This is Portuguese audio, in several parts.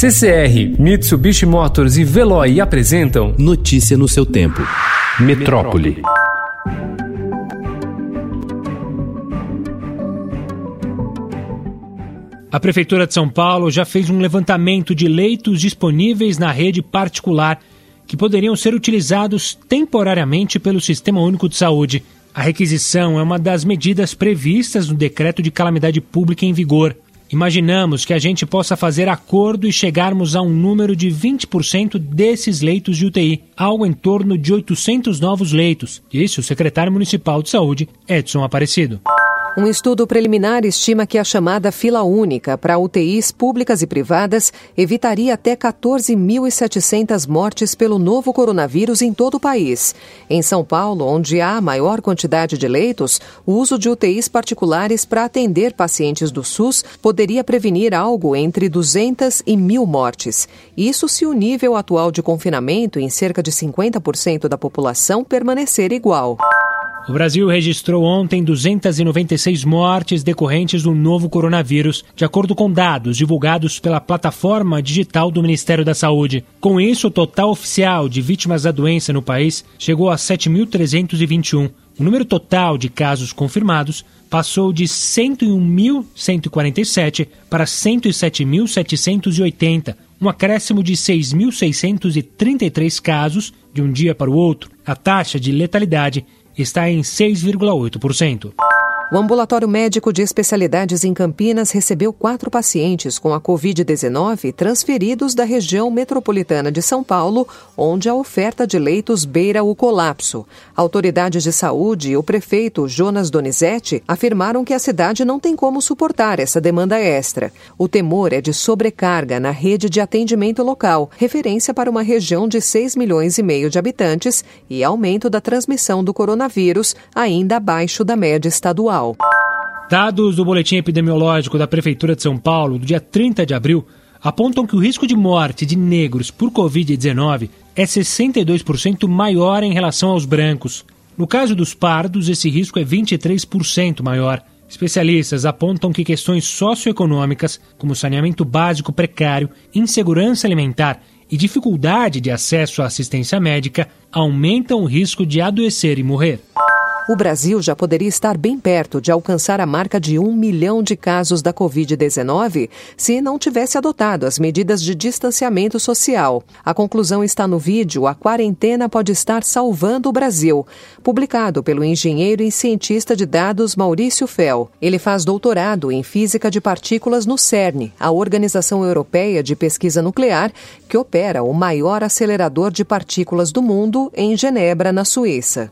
CCR, Mitsubishi Motors e Veloy apresentam Notícia no seu tempo. Metrópole. A Prefeitura de São Paulo já fez um levantamento de leitos disponíveis na rede particular que poderiam ser utilizados temporariamente pelo Sistema Único de Saúde. A requisição é uma das medidas previstas no decreto de calamidade pública em vigor. Imaginamos que a gente possa fazer acordo e chegarmos a um número de 20% desses leitos de UTI, algo em torno de 800 novos leitos, disse o secretário municipal de saúde, Edson Aparecido. Um estudo preliminar estima que a chamada fila única para UTIs públicas e privadas evitaria até 14.700 mortes pelo novo coronavírus em todo o país. Em São Paulo, onde há a maior quantidade de leitos, o uso de UTIs particulares para atender pacientes do SUS poderia prevenir algo entre 200 e 1.000 mortes. Isso se o nível atual de confinamento em cerca de 50% da população permanecer igual. O Brasil registrou ontem 296 mortes decorrentes do novo coronavírus, de acordo com dados divulgados pela plataforma digital do Ministério da Saúde. Com isso, o total oficial de vítimas da doença no país chegou a 7.321. O número total de casos confirmados passou de 101.147 para 107.780, um acréscimo de 6.633 casos de um dia para o outro. A taxa de letalidade está em 6,8%. O ambulatório médico de especialidades em Campinas recebeu quatro pacientes com a Covid-19 transferidos da região metropolitana de São Paulo, onde a oferta de leitos beira o colapso. Autoridades de saúde e o prefeito Jonas Donizete afirmaram que a cidade não tem como suportar essa demanda extra. O temor é de sobrecarga na rede de atendimento local, referência para uma região de 6 milhões e meio de habitantes e aumento da transmissão do coronavírus, ainda abaixo da média estadual. Dados do boletim epidemiológico da Prefeitura de São Paulo, do dia 30 de abril, apontam que o risco de morte de negros por Covid-19 é 62% maior em relação aos brancos. No caso dos pardos, esse risco é 23% maior. Especialistas apontam que questões socioeconômicas, como saneamento básico precário, insegurança alimentar e dificuldade de acesso à assistência médica, aumentam o risco de adoecer e morrer o Brasil já poderia estar bem perto de alcançar a marca de um milhão de casos da Covid-19 se não tivesse adotado as medidas de distanciamento social. A conclusão está no vídeo A Quarentena Pode Estar Salvando o Brasil, publicado pelo engenheiro e cientista de dados Maurício Fel. Ele faz doutorado em física de partículas no CERN, a Organização Europeia de Pesquisa Nuclear, que opera o maior acelerador de partículas do mundo em Genebra, na Suíça.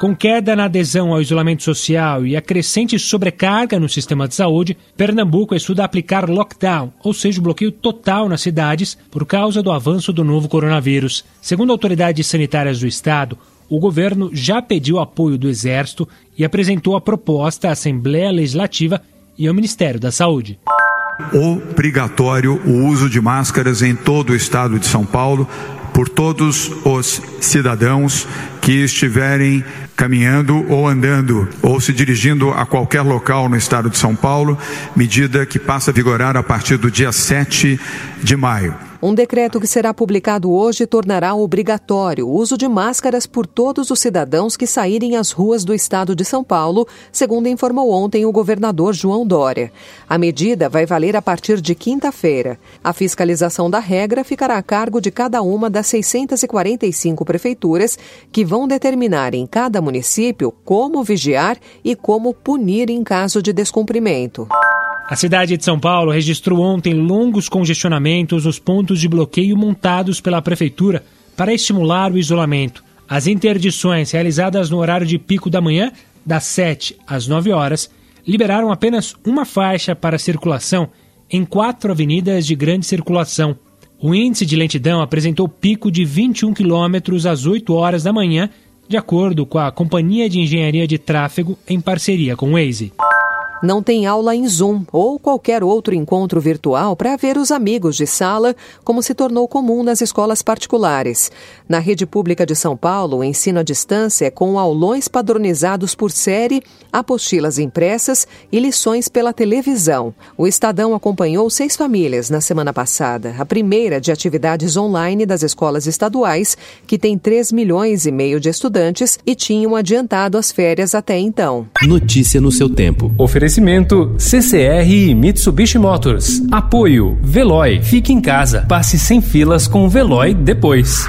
Com queda na adesão ao isolamento social e a crescente sobrecarga no sistema de saúde, Pernambuco estuda aplicar lockdown, ou seja, bloqueio total nas cidades por causa do avanço do novo coronavírus. Segundo autoridades sanitárias do estado, o governo já pediu apoio do Exército e apresentou a proposta à Assembleia Legislativa e ao Ministério da Saúde obrigatório o uso de máscaras em todo o estado de São Paulo por todos os cidadãos que estiverem caminhando ou andando ou se dirigindo a qualquer local no estado de São Paulo, medida que passa a vigorar a partir do dia 7 de maio. Um decreto que será publicado hoje tornará obrigatório o uso de máscaras por todos os cidadãos que saírem às ruas do estado de São Paulo, segundo informou ontem o governador João Dória. A medida vai valer a partir de quinta-feira. A fiscalização da regra ficará a cargo de cada uma das 645 prefeituras, que vão determinar em cada município como vigiar e como punir em caso de descumprimento. A cidade de São Paulo registrou ontem longos congestionamentos nos pontos de bloqueio montados pela prefeitura para estimular o isolamento. As interdições realizadas no horário de pico da manhã, das 7 às 9 horas, liberaram apenas uma faixa para circulação em quatro avenidas de grande circulação. O índice de lentidão apresentou pico de 21 quilômetros às 8 horas da manhã, de acordo com a Companhia de Engenharia de Tráfego em parceria com o Waze. Não tem aula em Zoom ou qualquer outro encontro virtual para ver os amigos de sala, como se tornou comum nas escolas particulares. Na rede pública de São Paulo, o ensino à distância é com aulões padronizados por série, apostilas impressas e lições pela televisão. O Estadão acompanhou seis famílias na semana passada, a primeira de atividades online das escolas estaduais, que tem 3 milhões e meio de estudantes e tinham adiantado as férias até então. Notícia no seu tempo. Oferecimento CCR e Mitsubishi Motors. Apoio Veloy. Fique em casa. Passe sem filas com o Veloy depois.